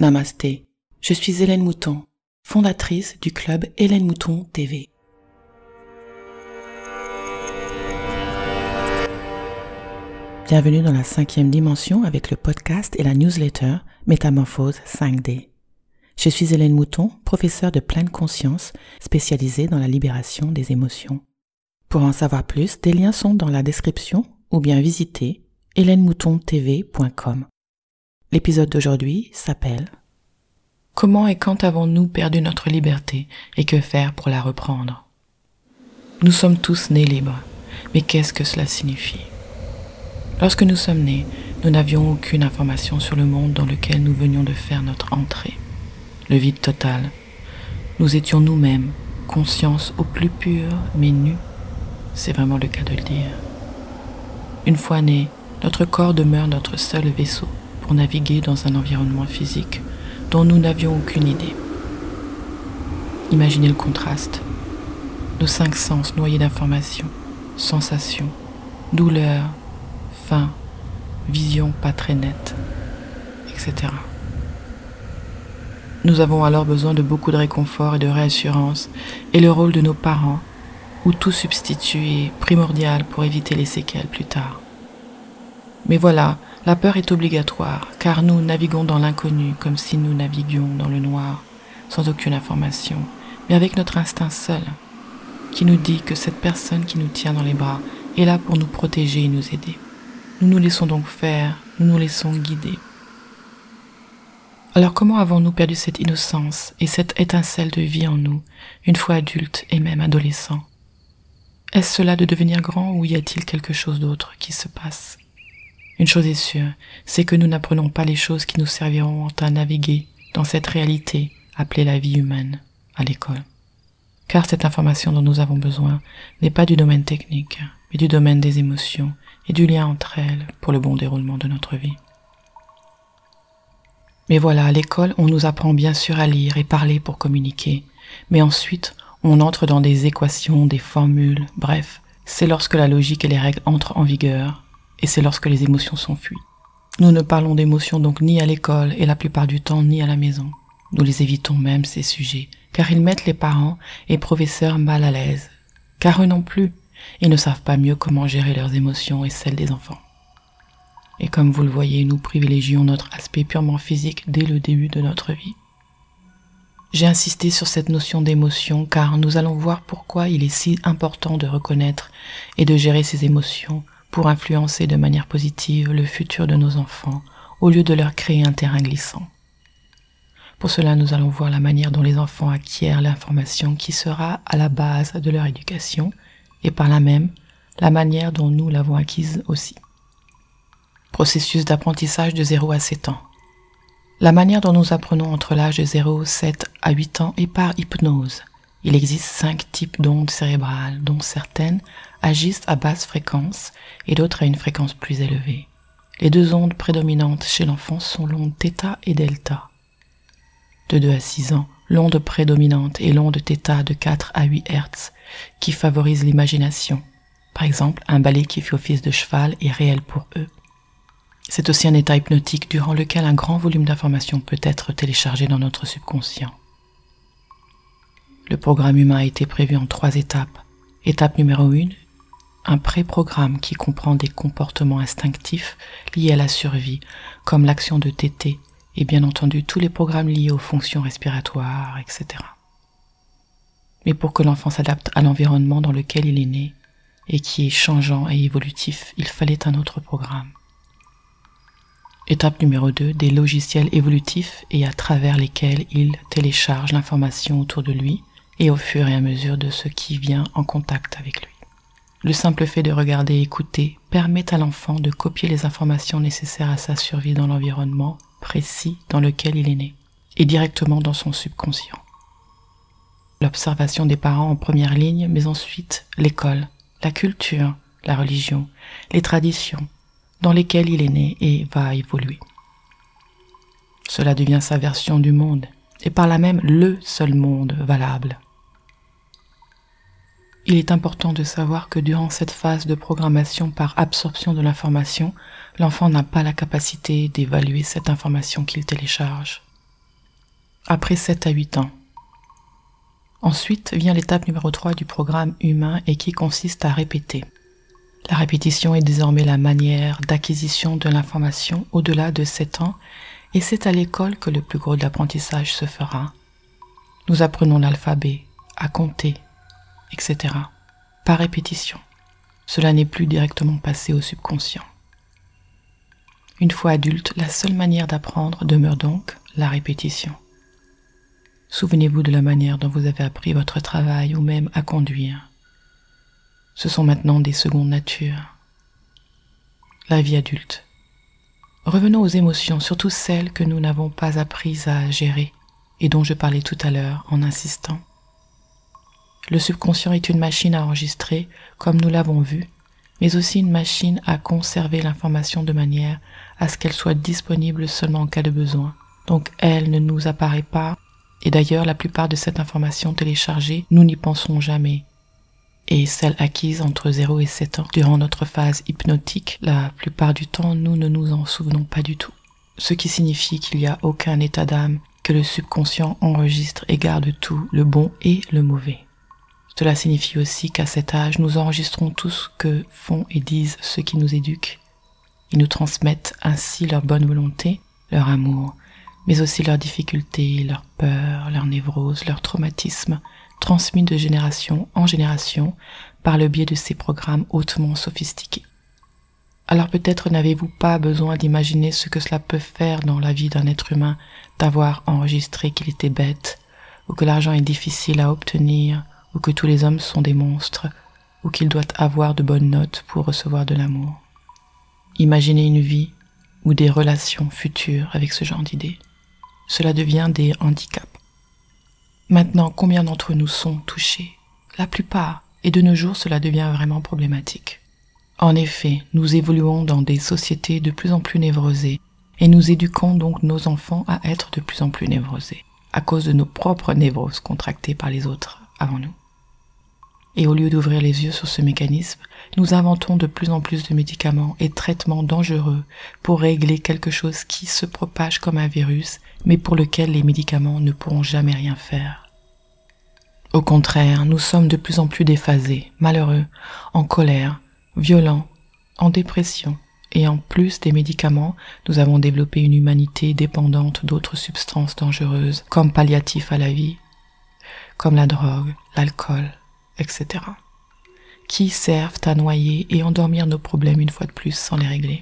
Namasté, je suis Hélène Mouton, fondatrice du club Hélène Mouton TV. Bienvenue dans la cinquième dimension avec le podcast et la newsletter Métamorphose 5D. Je suis Hélène Mouton, professeure de pleine conscience spécialisée dans la libération des émotions. Pour en savoir plus, des liens sont dans la description ou bien visitez hélènemoutontv.com. L'épisode d'aujourd'hui s'appelle Comment et quand avons-nous perdu notre liberté et que faire pour la reprendre? Nous sommes tous nés libres, mais qu'est-ce que cela signifie? Lorsque nous sommes nés, nous n'avions aucune information sur le monde dans lequel nous venions de faire notre entrée. Le vide total. Nous étions nous-mêmes, conscience au plus pur, mais nus. C'est vraiment le cas de le dire. Une fois nés, notre corps demeure notre seul vaisseau naviguer dans un environnement physique dont nous n'avions aucune idée. Imaginez le contraste. Nos cinq sens noyés d'informations, sensations, douleurs, faim, vision pas très nette, etc. Nous avons alors besoin de beaucoup de réconfort et de réassurance, et le rôle de nos parents, où tout substitut est primordial pour éviter les séquelles plus tard. Mais voilà, la peur est obligatoire, car nous naviguons dans l'inconnu comme si nous naviguions dans le noir, sans aucune information, mais avec notre instinct seul, qui nous dit que cette personne qui nous tient dans les bras est là pour nous protéger et nous aider. Nous nous laissons donc faire, nous nous laissons guider. Alors comment avons-nous perdu cette innocence et cette étincelle de vie en nous, une fois adultes et même adolescents? Est-ce cela de devenir grand ou y a-t-il quelque chose d'autre qui se passe? Une chose est sûre, c'est que nous n'apprenons pas les choses qui nous serviront à naviguer dans cette réalité appelée la vie humaine à l'école. Car cette information dont nous avons besoin n'est pas du domaine technique, mais du domaine des émotions et du lien entre elles pour le bon déroulement de notre vie. Mais voilà, à l'école, on nous apprend bien sûr à lire et parler pour communiquer. Mais ensuite, on entre dans des équations, des formules, bref, c'est lorsque la logique et les règles entrent en vigueur, et c'est lorsque les émotions s'enfuient. Nous ne parlons d'émotions donc ni à l'école et la plupart du temps ni à la maison. Nous les évitons même ces sujets, car ils mettent les parents et professeurs mal à l'aise. Car eux non plus, ils ne savent pas mieux comment gérer leurs émotions et celles des enfants. Et comme vous le voyez, nous privilégions notre aspect purement physique dès le début de notre vie. J'ai insisté sur cette notion d'émotion car nous allons voir pourquoi il est si important de reconnaître et de gérer ces émotions pour influencer de manière positive le futur de nos enfants au lieu de leur créer un terrain glissant. Pour cela, nous allons voir la manière dont les enfants acquièrent l'information qui sera à la base de leur éducation et par là même la manière dont nous l'avons acquise aussi processus d'apprentissage de 0 à 7 ans. La manière dont nous apprenons entre l'âge de 0, 7 à 8 ans est par hypnose. Il existe cinq types d'ondes cérébrales, dont certaines agissent à basse fréquence et d'autres à une fréquence plus élevée. Les deux ondes prédominantes chez l'enfant sont l'onde θ et delta. De 2 à 6 ans, l'onde prédominante est l'onde θ de 4 à 8 Hz, qui favorise l'imagination. Par exemple, un balai qui fait office de cheval est réel pour eux. C'est aussi un état hypnotique durant lequel un grand volume d'informations peut être téléchargé dans notre subconscient. Le programme humain a été prévu en trois étapes. Étape numéro 1, un pré-programme qui comprend des comportements instinctifs liés à la survie, comme l'action de téter, et bien entendu tous les programmes liés aux fonctions respiratoires, etc. Mais pour que l'enfant s'adapte à l'environnement dans lequel il est né, et qui est changeant et évolutif, il fallait un autre programme. Étape numéro 2, des logiciels évolutifs et à travers lesquels il télécharge l'information autour de lui et au fur et à mesure de ce qui vient en contact avec lui. Le simple fait de regarder et écouter permet à l'enfant de copier les informations nécessaires à sa survie dans l'environnement précis dans lequel il est né et directement dans son subconscient. L'observation des parents en première ligne, mais ensuite l'école, la culture, la religion, les traditions, dans lesquels il est né et va évoluer. Cela devient sa version du monde, et par là même le seul monde valable. Il est important de savoir que durant cette phase de programmation par absorption de l'information, l'enfant n'a pas la capacité d'évaluer cette information qu'il télécharge. après 7 à 8 ans. Ensuite vient l'étape numéro 3 du programme humain et qui consiste à répéter. La répétition est désormais la manière d'acquisition de l'information au-delà de 7 ans et c'est à l'école que le plus gros de l'apprentissage se fera. Nous apprenons l'alphabet, à compter, etc. par répétition. Cela n'est plus directement passé au subconscient. Une fois adulte, la seule manière d'apprendre demeure donc la répétition. Souvenez-vous de la manière dont vous avez appris votre travail ou même à conduire. Ce sont maintenant des secondes natures. La vie adulte. Revenons aux émotions, surtout celles que nous n'avons pas apprises à gérer et dont je parlais tout à l'heure en insistant. Le subconscient est une machine à enregistrer, comme nous l'avons vu, mais aussi une machine à conserver l'information de manière à ce qu'elle soit disponible seulement en cas de besoin. Donc elle ne nous apparaît pas, et d'ailleurs la plupart de cette information téléchargée, nous n'y pensons jamais et celle acquise entre 0 et 7 ans. Durant notre phase hypnotique, la plupart du temps, nous ne nous en souvenons pas du tout. Ce qui signifie qu'il n'y a aucun état d'âme, que le subconscient enregistre et garde tout, le bon et le mauvais. Cela signifie aussi qu'à cet âge, nous enregistrons tout ce que font et disent ceux qui nous éduquent. Ils nous transmettent ainsi leur bonne volonté, leur amour, mais aussi leurs difficultés, leurs peurs, leurs névroses, leurs traumatismes, transmis de génération en génération par le biais de ces programmes hautement sophistiqués. Alors peut-être n'avez-vous pas besoin d'imaginer ce que cela peut faire dans la vie d'un être humain d'avoir enregistré qu'il était bête, ou que l'argent est difficile à obtenir, ou que tous les hommes sont des monstres, ou qu'il doit avoir de bonnes notes pour recevoir de l'amour. Imaginez une vie ou des relations futures avec ce genre d'idées. Cela devient des handicaps. Maintenant, combien d'entre nous sont touchés? La plupart, et de nos jours cela devient vraiment problématique. En effet, nous évoluons dans des sociétés de plus en plus névrosées, et nous éduquons donc nos enfants à être de plus en plus névrosés, à cause de nos propres névroses contractées par les autres avant nous. Et au lieu d'ouvrir les yeux sur ce mécanisme, nous inventons de plus en plus de médicaments et traitements dangereux pour régler quelque chose qui se propage comme un virus, mais pour lequel les médicaments ne pourront jamais rien faire. Au contraire, nous sommes de plus en plus déphasés, malheureux, en colère, violents, en dépression, et en plus des médicaments, nous avons développé une humanité dépendante d'autres substances dangereuses comme palliatifs à la vie, comme la drogue, l'alcool, etc., qui servent à noyer et endormir nos problèmes une fois de plus sans les régler.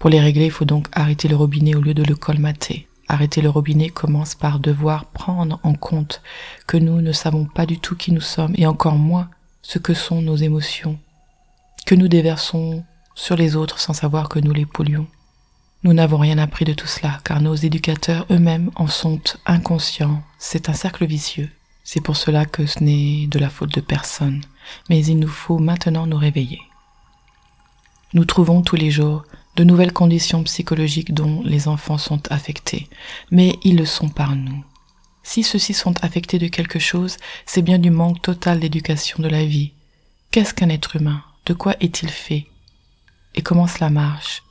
Pour les régler, il faut donc arrêter le robinet au lieu de le colmater. Arrêter le robinet commence par devoir prendre en compte que nous ne savons pas du tout qui nous sommes et encore moins ce que sont nos émotions, que nous déversons sur les autres sans savoir que nous les polluons. Nous n'avons rien appris de tout cela car nos éducateurs eux-mêmes en sont inconscients. C'est un cercle vicieux. C'est pour cela que ce n'est de la faute de personne, mais il nous faut maintenant nous réveiller. Nous trouvons tous les jours de nouvelles conditions psychologiques dont les enfants sont affectés, mais ils le sont par nous. Si ceux-ci sont affectés de quelque chose, c'est bien du manque total d'éducation de la vie. Qu'est-ce qu'un être humain? De quoi est-il fait? Et comment cela marche?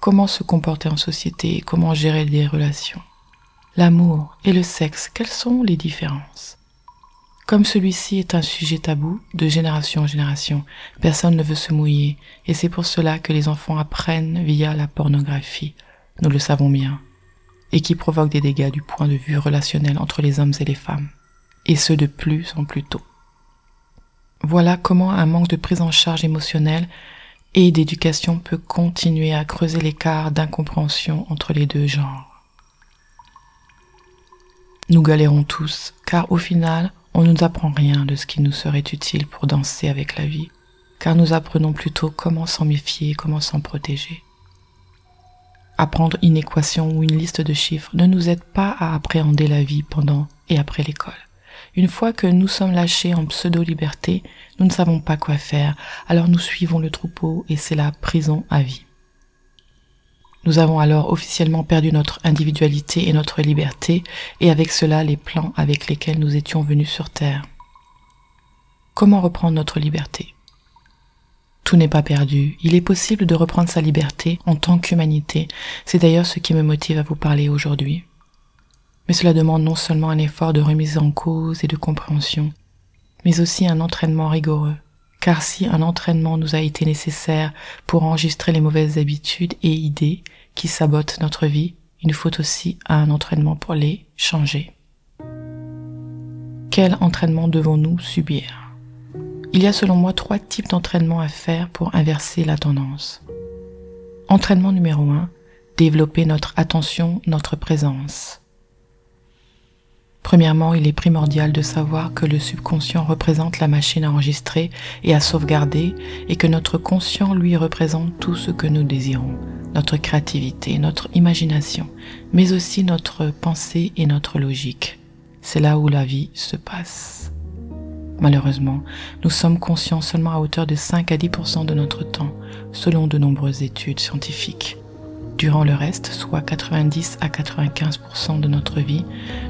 Comment se comporter en société? Comment gérer des relations? L'amour et le sexe, quelles sont les différences? Comme celui-ci est un sujet tabou de génération en génération, personne ne veut se mouiller, et c'est pour cela que les enfants apprennent via la pornographie, nous le savons bien, et qui provoque des dégâts du point de vue relationnel entre les hommes et les femmes, et ce de plus en plus tôt. Voilà comment un manque de prise en charge émotionnelle et d'éducation peut continuer à creuser l'écart d'incompréhension entre les deux genres. Nous galérons tous, car au final, on ne nous apprend rien de ce qui nous serait utile pour danser avec la vie, car nous apprenons plutôt comment s'en méfier, comment s'en protéger. Apprendre une équation ou une liste de chiffres ne nous aide pas à appréhender la vie pendant et après l'école. Une fois que nous sommes lâchés en pseudo-liberté, nous ne savons pas quoi faire, alors nous suivons le troupeau et c'est la prison à vie. Nous avons alors officiellement perdu notre individualité et notre liberté, et avec cela les plans avec lesquels nous étions venus sur Terre. Comment reprendre notre liberté? Tout n'est pas perdu. Il est possible de reprendre sa liberté en tant qu'humanité. C'est d'ailleurs ce qui me motive à vous parler aujourd'hui. Mais cela demande non seulement un effort de remise en cause et de compréhension, mais aussi un entraînement rigoureux. Car si un entraînement nous a été nécessaire pour enregistrer les mauvaises habitudes et idées qui sabotent notre vie, il nous faut aussi un entraînement pour les changer. Quel entraînement devons-nous subir? Il y a selon moi trois types d'entraînement à faire pour inverser la tendance. Entraînement numéro 1, développer notre attention, notre présence. Premièrement, il est primordial de savoir que le subconscient représente la machine à enregistrer et à sauvegarder et que notre conscient lui représente tout ce que nous désirons, notre créativité, notre imagination, mais aussi notre pensée et notre logique. C'est là où la vie se passe. Malheureusement, nous sommes conscients seulement à hauteur de 5 à 10% de notre temps, selon de nombreuses études scientifiques. Durant le reste, soit 90 à 95% de notre vie,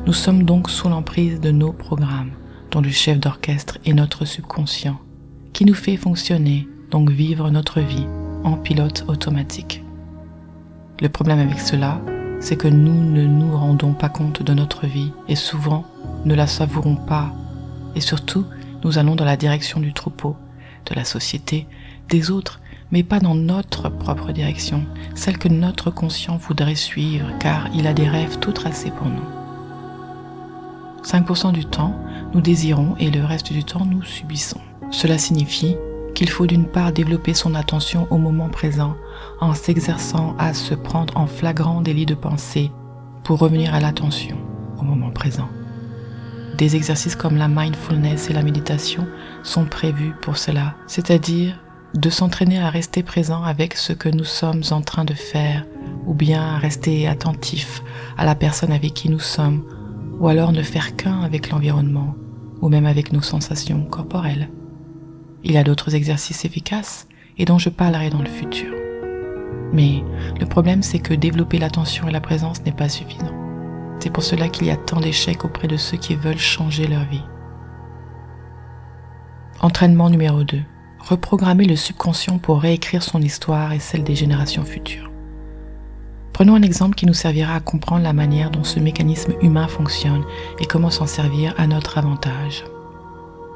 nous sommes donc sous l'emprise de nos programmes, dont le chef d'orchestre est notre subconscient, qui nous fait fonctionner, donc vivre notre vie en pilote automatique. Le problème avec cela, c'est que nous ne nous rendons pas compte de notre vie et souvent ne la savourons pas. Et surtout, nous allons dans la direction du troupeau, de la société, des autres mais pas dans notre propre direction, celle que notre conscient voudrait suivre, car il a des rêves tout tracés pour nous. 5% du temps, nous désirons et le reste du temps, nous subissons. Cela signifie qu'il faut d'une part développer son attention au moment présent en s'exerçant à se prendre en flagrant délit de pensée pour revenir à l'attention au moment présent. Des exercices comme la mindfulness et la méditation sont prévus pour cela, c'est-à-dire de s'entraîner à rester présent avec ce que nous sommes en train de faire, ou bien à rester attentif à la personne avec qui nous sommes, ou alors ne faire qu'un avec l'environnement, ou même avec nos sensations corporelles. Il y a d'autres exercices efficaces et dont je parlerai dans le futur. Mais le problème c'est que développer l'attention et la présence n'est pas suffisant. C'est pour cela qu'il y a tant d'échecs auprès de ceux qui veulent changer leur vie. Entraînement numéro 2 reprogrammer le subconscient pour réécrire son histoire et celle des générations futures. Prenons un exemple qui nous servira à comprendre la manière dont ce mécanisme humain fonctionne et comment s'en servir à notre avantage.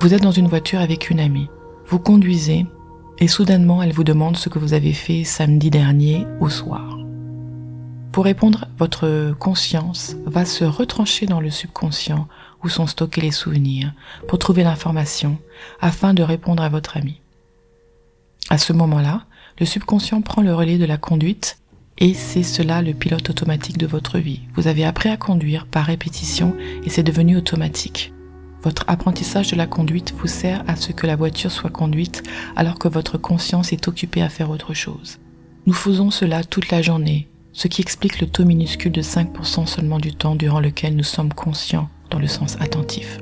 Vous êtes dans une voiture avec une amie. Vous conduisez et soudainement elle vous demande ce que vous avez fait samedi dernier au soir. Pour répondre, votre conscience va se retrancher dans le subconscient où sont stockés les souvenirs pour trouver l'information afin de répondre à votre amie. À ce moment-là, le subconscient prend le relais de la conduite et c'est cela le pilote automatique de votre vie. Vous avez appris à conduire par répétition et c'est devenu automatique. Votre apprentissage de la conduite vous sert à ce que la voiture soit conduite alors que votre conscience est occupée à faire autre chose. Nous faisons cela toute la journée, ce qui explique le taux minuscule de 5% seulement du temps durant lequel nous sommes conscients dans le sens attentif.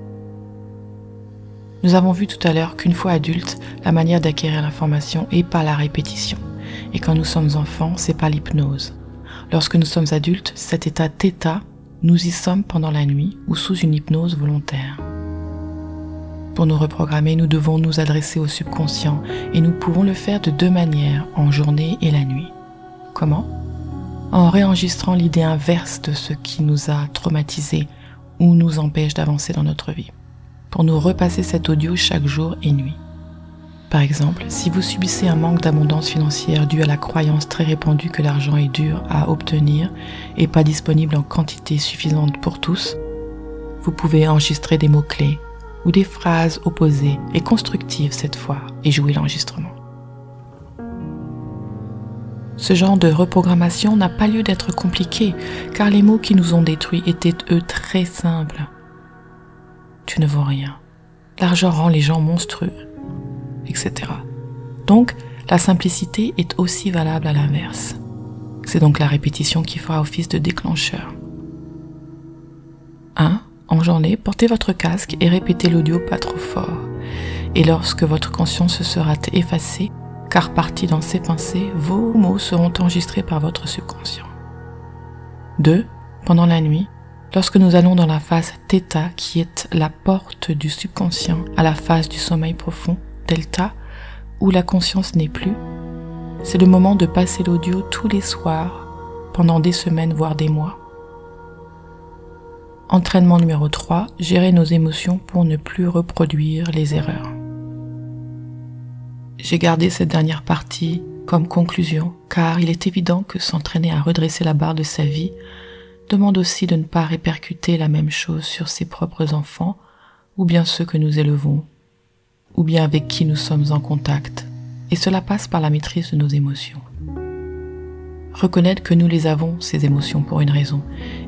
Nous avons vu tout à l'heure qu'une fois adulte, la manière d'acquérir l'information est par la répétition. Et quand nous sommes enfants, c'est par l'hypnose. Lorsque nous sommes adultes, cet état θ, nous y sommes pendant la nuit ou sous une hypnose volontaire. Pour nous reprogrammer, nous devons nous adresser au subconscient et nous pouvons le faire de deux manières, en journée et la nuit. Comment? En réenregistrant l'idée inverse de ce qui nous a traumatisés ou nous empêche d'avancer dans notre vie pour nous repasser cet audio chaque jour et nuit. Par exemple, si vous subissez un manque d'abondance financière dû à la croyance très répandue que l'argent est dur à obtenir et pas disponible en quantité suffisante pour tous, vous pouvez enregistrer des mots-clés ou des phrases opposées et constructives cette fois et jouer l'enregistrement. Ce genre de reprogrammation n'a pas lieu d'être compliqué car les mots qui nous ont détruits étaient eux très simples tu ne vaux rien. L'argent rend les gens monstrueux, etc. Donc, la simplicité est aussi valable à l'inverse. C'est donc la répétition qui fera office de déclencheur. 1. En journée, portez votre casque et répétez l'audio pas trop fort. Et lorsque votre conscience sera effacée, car partie dans ses pensées, vos mots seront enregistrés par votre subconscient. 2. Pendant la nuit, Lorsque nous allons dans la phase θ, qui est la porte du subconscient à la phase du sommeil profond, delta, où la conscience n'est plus, c'est le moment de passer l'audio tous les soirs, pendant des semaines, voire des mois. Entraînement numéro 3, gérer nos émotions pour ne plus reproduire les erreurs. J'ai gardé cette dernière partie comme conclusion, car il est évident que s'entraîner à redresser la barre de sa vie demande aussi de ne pas répercuter la même chose sur ses propres enfants, ou bien ceux que nous élevons, ou bien avec qui nous sommes en contact, et cela passe par la maîtrise de nos émotions. Reconnaître que nous les avons, ces émotions, pour une raison,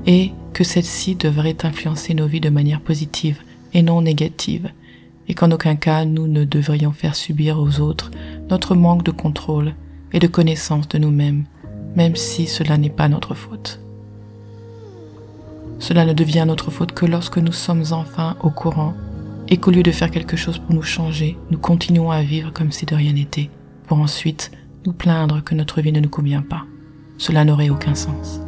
et que celles-ci devraient influencer nos vies de manière positive et non négative, et qu'en aucun cas nous ne devrions faire subir aux autres notre manque de contrôle et de connaissance de nous-mêmes, même si cela n'est pas notre faute. Cela ne devient notre faute que lorsque nous sommes enfin au courant et qu'au lieu de faire quelque chose pour nous changer, nous continuons à vivre comme si de rien n'était, pour ensuite nous plaindre que notre vie ne nous convient pas. Cela n'aurait aucun sens.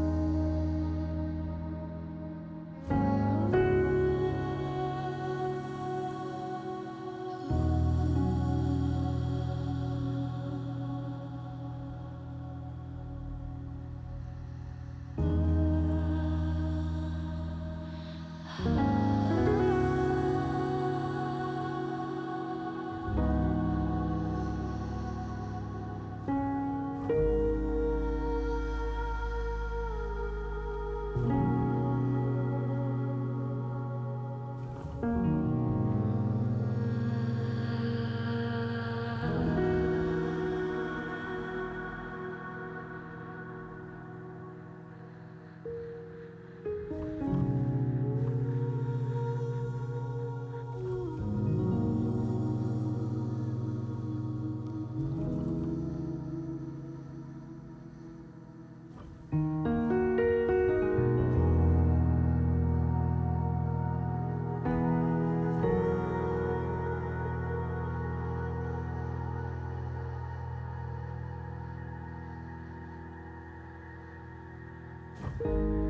Bye.